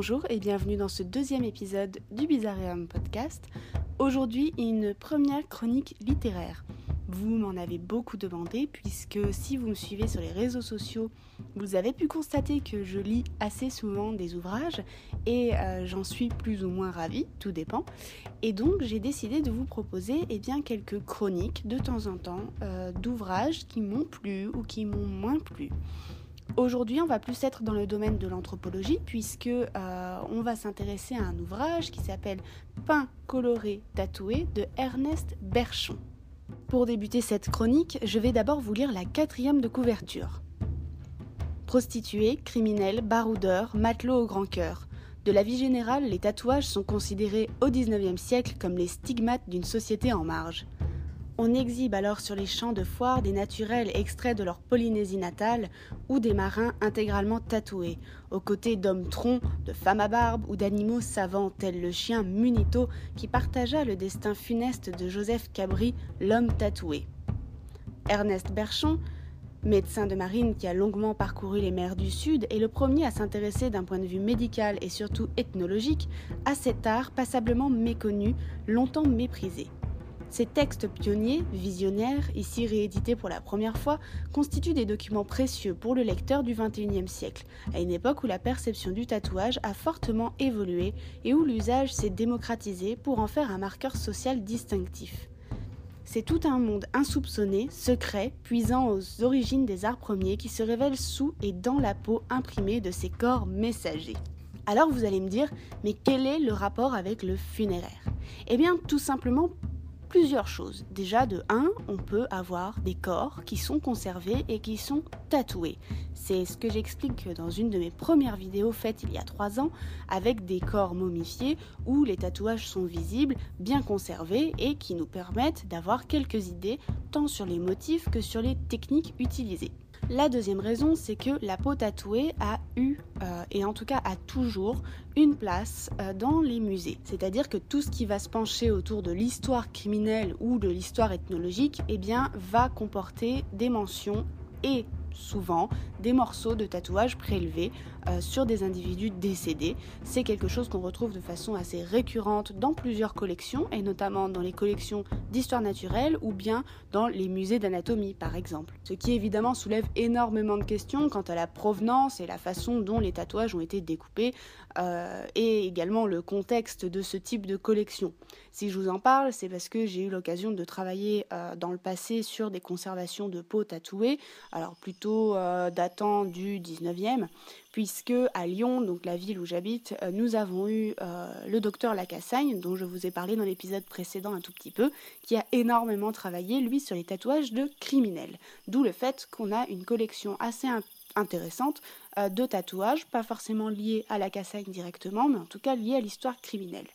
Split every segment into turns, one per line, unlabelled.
Bonjour et bienvenue dans ce deuxième épisode du Bizarreum Podcast. Aujourd'hui, une première chronique littéraire. Vous m'en avez beaucoup demandé puisque si vous me suivez sur les réseaux sociaux, vous avez pu constater que je lis assez souvent des ouvrages et euh, j'en suis plus ou moins ravie, tout dépend. Et donc j'ai décidé de vous proposer eh bien, quelques chroniques de temps en temps euh, d'ouvrages qui m'ont plu ou qui m'ont moins plu. Aujourd'hui, on va plus être dans le domaine de l'anthropologie puisque euh, on va s'intéresser à un ouvrage qui s'appelle Pain coloré tatoué de Ernest Berchon. Pour débuter cette chronique, je vais d'abord vous lire la quatrième de couverture. Prostituées, criminels, baroudeurs, matelots au grand cœur. De la vie générale, les tatouages sont considérés au XIXe siècle comme les stigmates d'une société en marge. On exhibe alors sur les champs de foire des naturels extraits de leur Polynésie natale ou des marins intégralement tatoués, aux côtés d'hommes troncs, de femmes à barbe ou d'animaux savants tels le chien Munito qui partagea le destin funeste de Joseph Cabri, l'homme tatoué. Ernest Berchon, médecin de marine qui a longuement parcouru les mers du Sud, est le premier à s'intéresser d'un point de vue médical et surtout ethnologique à cet art passablement méconnu, longtemps méprisé. Ces textes pionniers, visionnaires, ici réédités pour la première fois, constituent des documents précieux pour le lecteur du XXIe siècle, à une époque où la perception du tatouage a fortement évolué et où l'usage s'est démocratisé pour en faire un marqueur social distinctif. C'est tout un monde insoupçonné, secret, puisant aux origines des arts premiers qui se révèle sous et dans la peau imprimée de ces corps messagers. Alors vous allez me dire, mais quel est le rapport avec le funéraire? Eh bien tout simplement plusieurs choses. Déjà, de 1, on peut avoir des corps qui sont conservés et qui sont tatoués. C'est ce que j'explique dans une de mes premières vidéos faites il y a 3 ans avec des corps momifiés où les tatouages sont visibles, bien conservés et qui nous permettent d'avoir quelques idées tant sur les motifs que sur les techniques utilisées. La deuxième raison, c'est que la peau tatouée a eu, euh, et en tout cas a toujours, une place euh, dans les musées. C'est-à-dire que tout ce qui va se pencher autour de l'histoire criminelle ou de l'histoire ethnologique, eh bien, va comporter des mentions et souvent des morceaux de tatouage prélevés euh, sur des individus décédés. C'est quelque chose qu'on retrouve de façon assez récurrente dans plusieurs collections, et notamment dans les collections d'histoire naturelle ou bien dans les musées d'anatomie par exemple. Ce qui évidemment soulève énormément de questions quant à la provenance et la façon dont les tatouages ont été découpés, euh, et également le contexte de ce type de collection. Si je vous en parle, c'est parce que j'ai eu l'occasion de travailler euh, dans le passé sur des conservations de peau tatouée, alors plutôt datant du 19e, puisque à Lyon, donc la ville où j'habite, euh, nous avons eu euh, le docteur Lacassagne, dont je vous ai parlé dans l'épisode précédent un tout petit peu, qui a énormément travaillé, lui, sur les tatouages de criminels. D'où le fait qu'on a une collection assez intéressante euh, de tatouages, pas forcément liés à la Cassagne directement, mais en tout cas liés à l'histoire criminelle.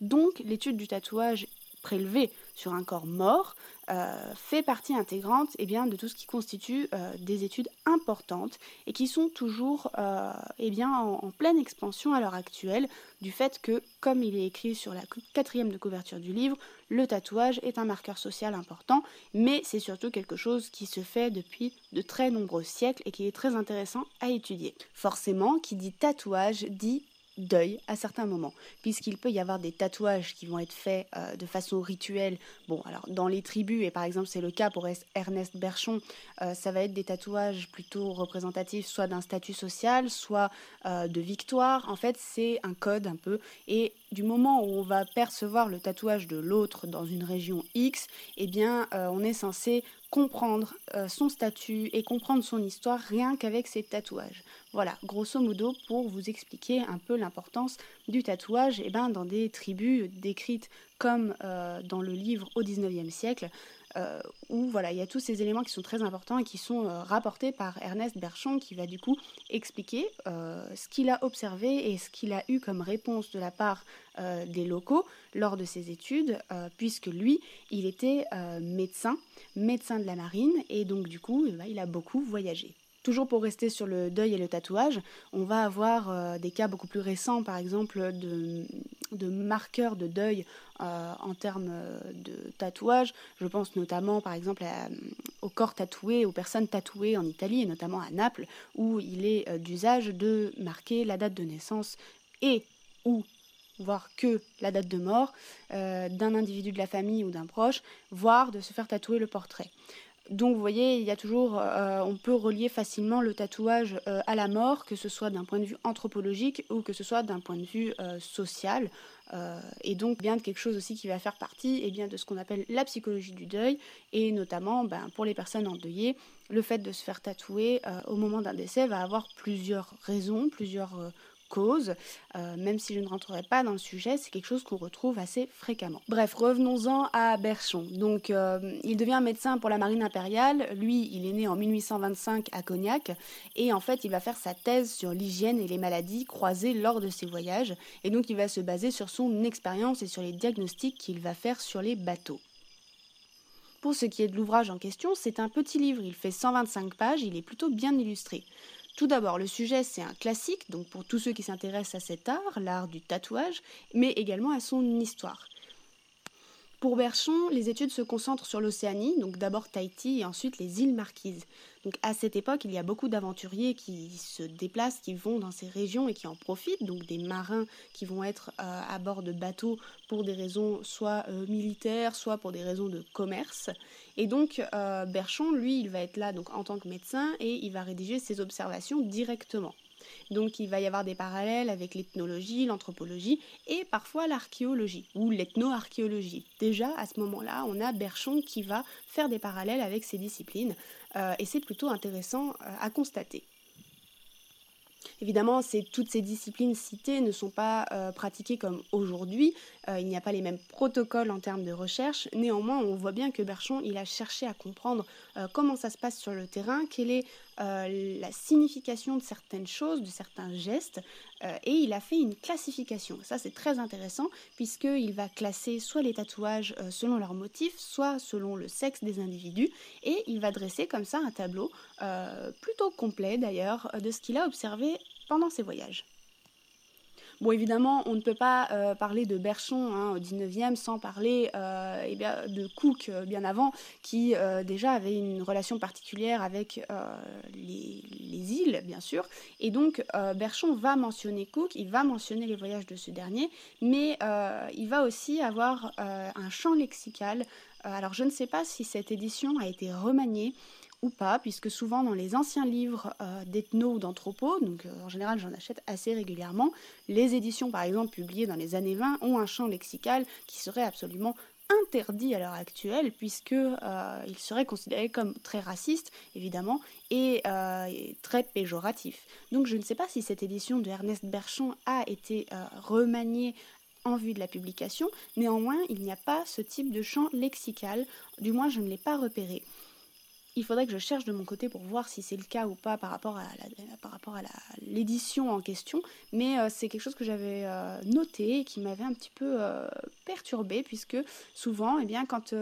Donc l'étude du tatouage prélevé sur un corps mort euh, fait partie intégrante eh bien, de tout ce qui constitue euh, des études importantes et qui sont toujours euh, eh bien, en, pleine expansion à l'heure actuelle du fait que, comme il est écrit sur la quatrième de couverture du livre, le tatouage est un marqueur social important, mais c'est surtout quelque chose qui se fait depuis de très nombreux siècles et qui est très intéressant à étudier. Forcément, qui dit tatouage dit deuil à certains moments, puisqu'il peut y avoir des tatouages qui vont être faits euh, de façon rituelle. Bon, alors dans les tribus, et par exemple c'est le cas pour Ernest Berchon, euh, ça va être des tatouages plutôt représentatifs, soit d'un statut social, soit euh, de victoire. En fait, c'est un code un peu. Et du moment où on va percevoir le tatouage de l'autre dans une région X, eh bien, on est censé comprendre euh, son statut et comprendre son histoire rien qu'avec ses tatouages. Voilà, grosso modo, pour vous expliquer un peu l'importance du tatouage eh ben, dans des tribus décrites comme euh, dans le livre au 19e siècle, euh, où voilà, il y a tous ces éléments qui sont très importants et qui sont euh, rapportés par Ernest Berchon, qui va du coup expliquer euh, ce qu'il a observé et ce qu'il a eu comme réponse de la part des locaux lors de ses études, puisque lui, il était médecin, médecin de la marine, et donc du coup, eh ben, il a beaucoup voyagé. Toujours pour rester sur le deuil et le tatouage, on va avoir euh, des cas beaucoup plus récents, par exemple, de, marqueurs de deuil euh, en termes euh, de tatouage. Je pense notamment, par exemple, au corps tatoué, aux personnes tatouées en Italie, et notamment à Naples, où il est d'usage de marquer la date de naissance et ou voire que la date de mort d'un individu de la famille ou d'un proche, voire de se faire tatouer le portrait. Donc vous voyez, il y a toujours, euh, on peut relier facilement le tatouage euh, à la mort, que ce soit d'un point de vue anthropologique ou que ce soit d'un point de vue social. et donc bien de quelque chose aussi qui va faire partie eh de ce qu'on appelle la psychologie du deuil, et notamment ben, pour les personnes endeuillées, le fait de se faire tatouer au moment d'un décès va avoir plusieurs raisons, plusieurs cause, euh, même si je ne rentrerai pas dans le sujet, c'est quelque chose qu'on retrouve assez fréquemment. Bref, revenons-en à Berchon. Donc, euh, il devient médecin pour la marine impériale. Lui, il est né en 1825 à Cognac, et en fait, il va faire sa thèse sur l'hygiène et les maladies croisées lors de ses voyages, et donc il va se baser sur son expérience et sur les diagnostics qu'il va faire sur les bateaux. Pour ce qui est de l'ouvrage en question, c'est un petit livre, il fait 125 pages, il est plutôt bien illustré. Tout d'abord, le sujet, c'est un classique, donc pour tous ceux qui s'intéressent à cet art, l'art du tatouage, mais également à son histoire. Pour Berchon, les études se concentrent sur l'Océanie, donc d'abord Tahiti et ensuite les îles Marquises. Donc à cette époque, il y a beaucoup d'aventuriers qui se déplacent, qui vont dans ces régions et qui en profitent, donc des marins qui vont être euh, à bord de bateaux pour des raisons soit euh, militaires, soit pour des raisons de commerce. Et donc euh, Berchon, lui, il va être là donc en tant que médecin et il va rédiger ses observations directement. Donc il va y avoir des parallèles avec l'ethnologie, l'anthropologie et parfois l'archéologie ou l'ethno-archéologie. Déjà à ce moment-là, on a Berchon qui va faire des parallèles avec ces disciplines euh, et c'est plutôt intéressant euh, à constater. Évidemment, toutes ces disciplines citées ne sont pas euh, pratiquées comme aujourd'hui. Il n'y a pas les mêmes protocoles en termes de recherche. Néanmoins, on voit bien que Berchon, il a cherché à comprendre comment ça se passe sur le terrain, quelle est la signification de certaines choses, de certains gestes, et il a fait une classification. Ça, c'est très intéressant, puisqu'il va classer soit les tatouages selon leur motif, soit selon le sexe des individus, et il va dresser comme ça un tableau plutôt complet d'ailleurs de ce qu'il a observé pendant ses voyages. Bon, évidemment, on ne peut pas euh, parler de Berchon hein, au 19e sans parler euh, eh bien, de Cook euh, bien avant, qui déjà avait une relation particulière avec les, les, îles, bien sûr. Et donc, Berchon va mentionner Cook, il va mentionner les voyages de ce dernier, mais il va aussi avoir un champ lexical. alors, je ne sais pas si cette édition a été remaniée ou pas, puisque souvent dans les anciens livres euh, d'ethno ou d'anthropo, donc euh, en général j'en achète assez régulièrement, les éditions par exemple publiées dans les années 20 ont un champ lexical qui serait absolument interdit à l'heure actuelle, puisque euh, il serait considéré comme très raciste, évidemment, et, et, très péjoratif. Donc je ne sais pas si cette édition de Ernest Berchon a été remaniée en vue de la publication, néanmoins il n'y a pas ce type de champ lexical, du moins je ne l'ai pas repéré. Il faudrait que je cherche de mon côté pour voir si c'est le cas ou pas par rapport à, par rapport à l'édition en question, mais euh, c'est quelque chose que j'avais euh, noté et qui m'avait un petit peu euh, perturbé, puisque souvent, eh bien, quand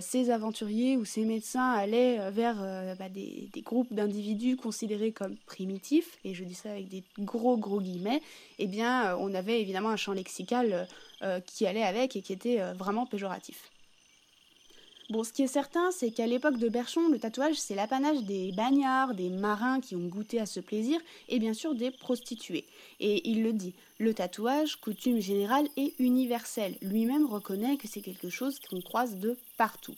ces aventuriers ou ces médecins allaient vers bah, des, des, groupes d'individus considérés comme primitifs, et je dis ça avec des gros gros guillemets, eh bien, on avait évidemment un champ lexical qui allait avec et qui était vraiment péjoratif. Bon, ce qui est certain, c'est qu'à l'époque de Berchon, le tatouage, c'est l'apanage des bagnards, des marins qui ont goûté à ce plaisir, et bien sûr des prostituées. Et il le dit, le tatouage, coutume générale et universelle. Lui-même reconnaît que c'est quelque chose qu'on croise de partout.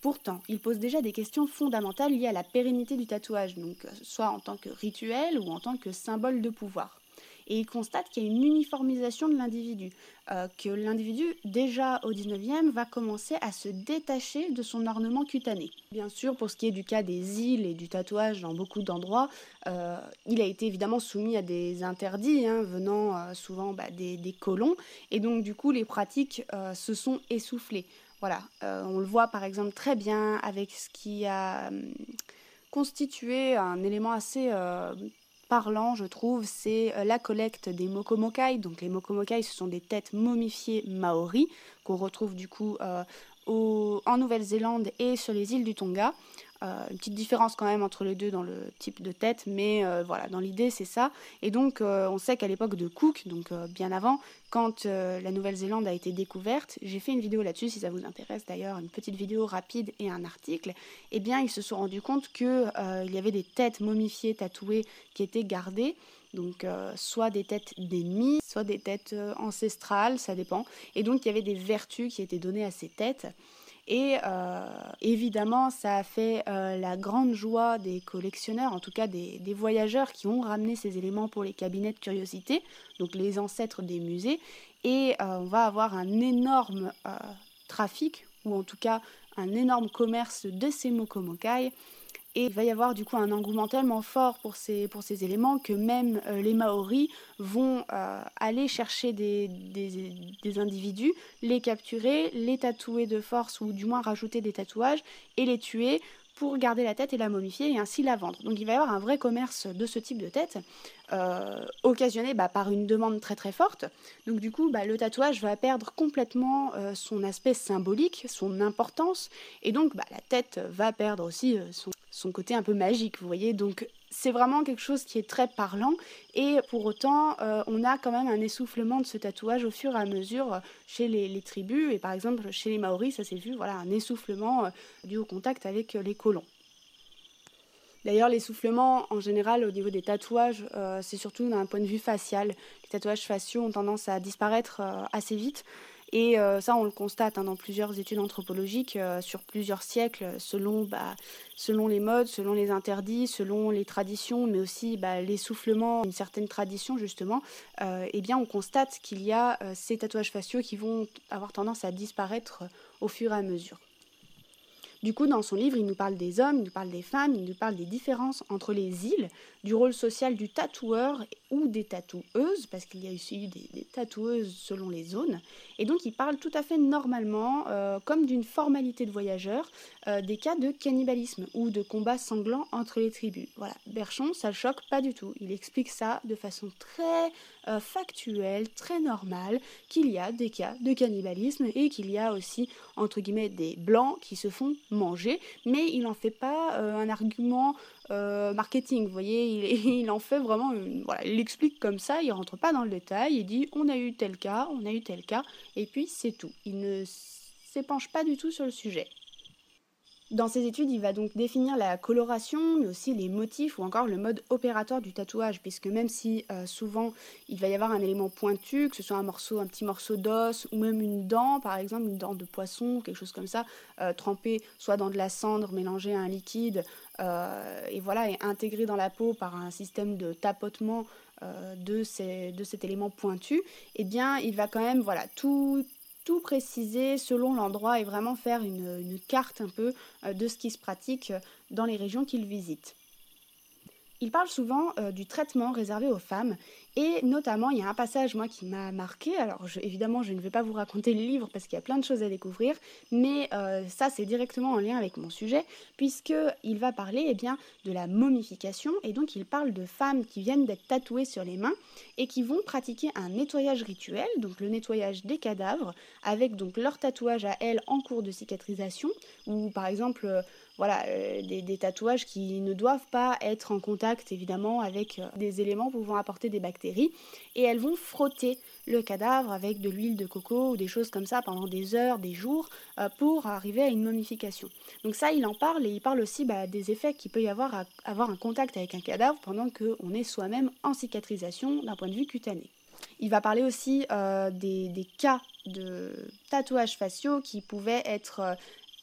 Pourtant, il pose déjà des questions fondamentales liées à la pérennité du tatouage, donc soit en tant que rituel ou en tant que symbole de pouvoir et il constate qu'il y a une uniformisation de l'individu, euh, que l'individu, déjà au 19e, va commencer à se détacher de son ornement cutané. Bien sûr, pour ce qui est du cas des îles et du tatouage dans beaucoup d'endroits, euh, il a été évidemment soumis à des interdits hein, venant euh, souvent bah, des, colons, et donc du coup les pratiques se sont essoufflées. Voilà, on le voit par exemple très bien avec ce qui a hum, constitué un élément assez parlant, je trouve, c'est euh, la collecte des mokomokai. Donc les mokomokai, ce sont des têtes momifiées maoris qu'on retrouve du coup euh, en Nouvelle-Zélande et sur les îles du Tonga. Euh, une petite différence quand même entre les deux dans le type de tête, mais euh, voilà, dans l'idée c'est ça. Et donc euh, on sait qu'à l'époque de Cook, donc bien avant, quand la Nouvelle-Zélande a été découverte, j'ai fait une vidéo là-dessus si ça vous intéresse d'ailleurs, une petite vidéo rapide et un article, eh bien ils se sont rendus compte qu'il y avait des têtes momifiées, tatouées qui étaient gardées donc soit des têtes d'ennemis, soit des têtes ancestrales, ça dépend. Et donc il y avait des vertus qui étaient données à ces têtes. Et évidemment, ça a fait la grande joie des collectionneurs, en tout cas des, voyageurs qui ont ramené ces éléments pour les cabinets de curiosité, donc les ancêtres des musées. Et on va avoir un énorme trafic, ou en tout cas un énorme commerce de ces mokomokai. Et il va y avoir du coup un engouement tellement fort pour ces, éléments que même euh, les Maoris vont euh, aller chercher des, individus, les capturer, les tatouer de force ou du moins rajouter des tatouages et les tuer pour garder la tête et la momifier et ainsi la vendre. Donc il va y avoir un vrai commerce de ce type de tête, euh, occasionné bah, par une demande très très forte. Donc du coup, bah, le tatouage va perdre complètement euh, son aspect symbolique, son importance, et donc bah, la tête va perdre aussi euh, son, côté un peu magique, vous voyez. Donc c'est vraiment quelque chose qui est très parlant et pour autant euh, on a quand même un essoufflement de ce tatouage au fur et à mesure chez les, tribus et par exemple chez les Maoris ça s'est vu voilà un essoufflement dû au contact avec les colons. D'ailleurs, l'essoufflement, en général, au niveau des tatouages, c'est surtout d'un point de vue facial. Les tatouages faciaux ont tendance à disparaître assez vite. Et euh, ça, on le constate hein, dans plusieurs études anthropologiques euh, sur plusieurs siècles, selon, bah, selon les modes, selon les interdits, selon les traditions, mais aussi bah, l'essoufflement d'une certaine tradition, justement. Euh, eh bien, on constate qu'il y a ces tatouages faciaux qui vont avoir tendance à disparaître au fur et à mesure. Du coup, dans son livre, il nous parle des hommes, il nous parle des femmes, il nous parle des différences entre les îles, du rôle social du tatoueur ou des tatoueuses, parce qu'il y a aussi des, tatoueuses selon les zones. Et donc, il parle tout à fait normalement, euh, comme d'une formalité de voyageur, euh, des cas de cannibalisme ou de combats sanglants entre les tribus. Voilà, Berchon, ça le choque pas du tout. Il explique ça de façon très euh, factuelle, très normale, qu'il y a des cas de cannibalisme et qu'il y a aussi, entre guillemets, des blancs qui se font manger, mais il n'en fait pas euh, un argument euh, marketing, vous voyez, il, il en fait vraiment, une, voilà, il l'explique comme ça, il rentre pas dans le détail, il dit on a eu tel cas, on a eu tel cas, et puis c'est tout. Il ne s'épanche pas du tout sur le sujet. Dans ses études, il va donc définir la coloration, mais aussi les motifs ou encore le mode opératoire du tatouage, puisque même si euh, souvent il va y avoir un élément pointu, que ce soit un morceau, un petit morceau d'os ou même une dent, par exemple une dent de poisson, quelque chose comme ça, euh, trempée soit dans de la cendre mélangée à un liquide, euh, et voilà, et intégrée dans la peau par un système de tapotement euh, de, de cet élément pointu, eh bien il va quand même voilà tout tout préciser selon l'endroit et vraiment faire une, carte un peu euh, de ce qui se pratique euh, dans les régions qu'il visite. Il parle souvent euh, du traitement réservé aux femmes et notamment il y a un passage moi qui m'a marqué. Alors évidemment je ne vais pas vous raconter le livre parce qu'il y a plein de choses à découvrir, mais euh, ça c'est directement en lien avec mon sujet puisque il va parler eh bien de la momification et donc il parle de femmes qui viennent d'être tatouées sur les mains et qui vont pratiquer un nettoyage rituel, donc le nettoyage des cadavres avec donc leur tatouage à elles en cours de cicatrisation ou par exemple voilà, euh, des, tatouages qui ne doivent pas être en contact évidemment avec euh, des éléments pouvant apporter des bactéries et elles vont frotter le cadavre avec de l'huile de coco ou des choses comme ça pendant des heures, des jours euh, pour arriver à une momification. Donc ça il en parle et il parle aussi bah, des effets qu'il peut y avoir à avoir un contact avec un cadavre pendant qu'on est soi-même en cicatrisation d'un point de vue cutané. Il va parler aussi des, cas de tatouages faciaux qui pouvaient être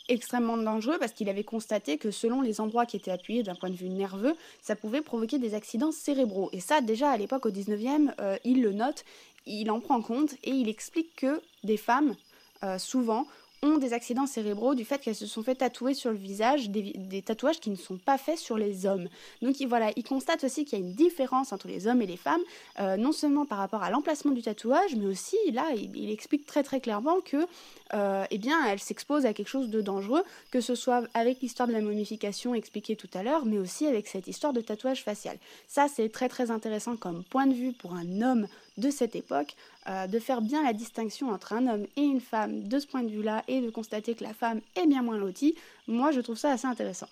extrêmement dangereux parce qu'il avait constaté que selon les endroits qui étaient appuyés d'un point de vue nerveux, ça pouvait provoquer des accidents cérébraux. Et ça, déjà à l'époque, au 19e, euh, il le note, il en prend compte et il explique que des femmes, euh, souvent, ont des accidents cérébraux du fait qu'elles se sont fait tatouer sur le visage des, tatouages qui ne sont pas faits sur les hommes. Donc il, voilà, il constate aussi qu'il y a une différence entre les hommes et les femmes, euh, non seulement par rapport à l'emplacement du tatouage, mais aussi là, il, il, explique très très clairement que, euh, eh bien, elle s'expose à quelque chose de dangereux, que ce soit avec l'histoire de la momification expliquée tout à l'heure, mais aussi avec cette histoire de tatouage facial. Ça, c'est très très intéressant comme point de vue pour un homme de cette époque, euh, de faire bien la distinction entre un homme et une femme de ce point de vue-là et de constater que la femme est bien moins lotie, moi je trouve ça assez intéressant.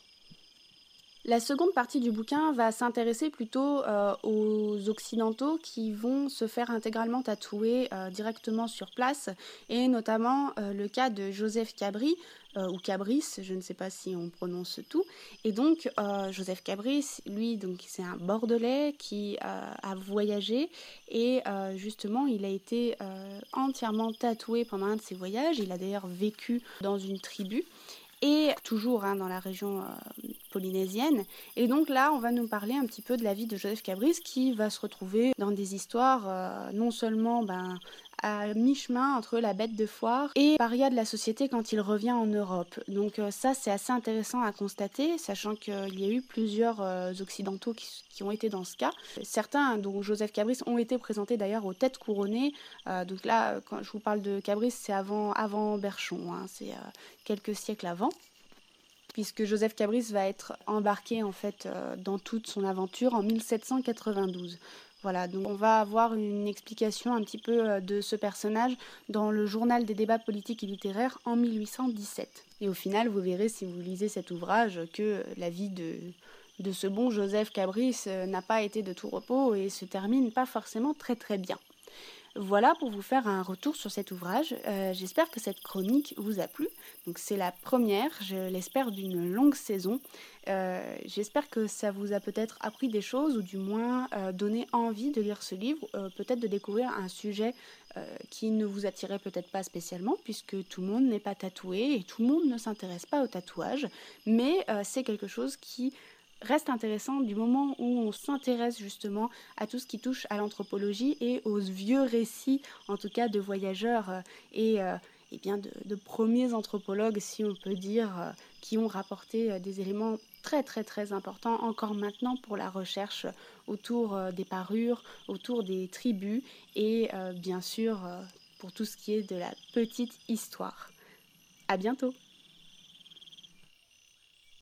La seconde partie du bouquin va s'intéresser plutôt euh, aux Occidentaux qui vont se faire intégralement tatouer euh, directement sur place, et notamment euh, le cas de Joseph Cabri, ou Cabris, je ne sais pas si on prononce tout. Et donc, Joseph Cabris, lui, c'est un Bordelais qui a voyagé, et justement, il a été entièrement tatoué pendant un de ses voyages. Il a d'ailleurs vécu dans une tribu et toujours hein, dans la région euh, polynésienne. Et donc là, on va nous parler un petit peu de la vie de Joseph Cabris qui va se retrouver dans des histoires euh, non seulement ben, à mi-chemin entre la bête de foire et paria de la société quand il revient en Europe. Donc euh, ça c'est assez intéressant à constater, sachant qu'il y a eu plusieurs euh, occidentaux qui, ont été dans ce cas. Certains, dont Joseph Cabris, ont été présentés d'ailleurs aux têtes couronnées. Euh, donc là, quand je vous parle de Cabris, c'est avant, Berchon, hein, c'est quelques siècles avant puisque Joseph Cabris va être embarqué en fait dans toute son aventure en 1792. Voilà, donc on va avoir une explication un petit peu euh, de ce personnage dans le journal des débats politiques et littéraires en 1817. Et au final, vous verrez si vous lisez cet ouvrage que la vie de, de ce bon Joseph Cabris euh, n'a pas été de tout repos et se termine pas forcément très très bien. Voilà pour vous faire un retour sur cet ouvrage. Euh, j'espère que cette chronique vous a plu. C'est la première, je l'espère, d'une longue saison. Euh, j'espère que ça vous a peut-être appris des choses ou du moins euh, donné envie de lire ce livre, peut-être de découvrir un sujet qui ne vous attirait peut-être pas spécialement puisque tout le monde n'est pas tatoué et tout le monde ne s'intéresse pas au tatouage. Mais c'est quelque chose qui reste intéressant du moment où on s'intéresse justement à tout ce qui touche à l'anthropologie et aux vieux récits, en tout cas de voyageurs euh, et, euh, bien de, premiers anthropologues, si on peut dire, euh, qui ont rapporté des éléments très très très importants encore maintenant pour la recherche autour des parures, autour des tribus et bien sûr pour tout ce qui est de la petite histoire. À bientôt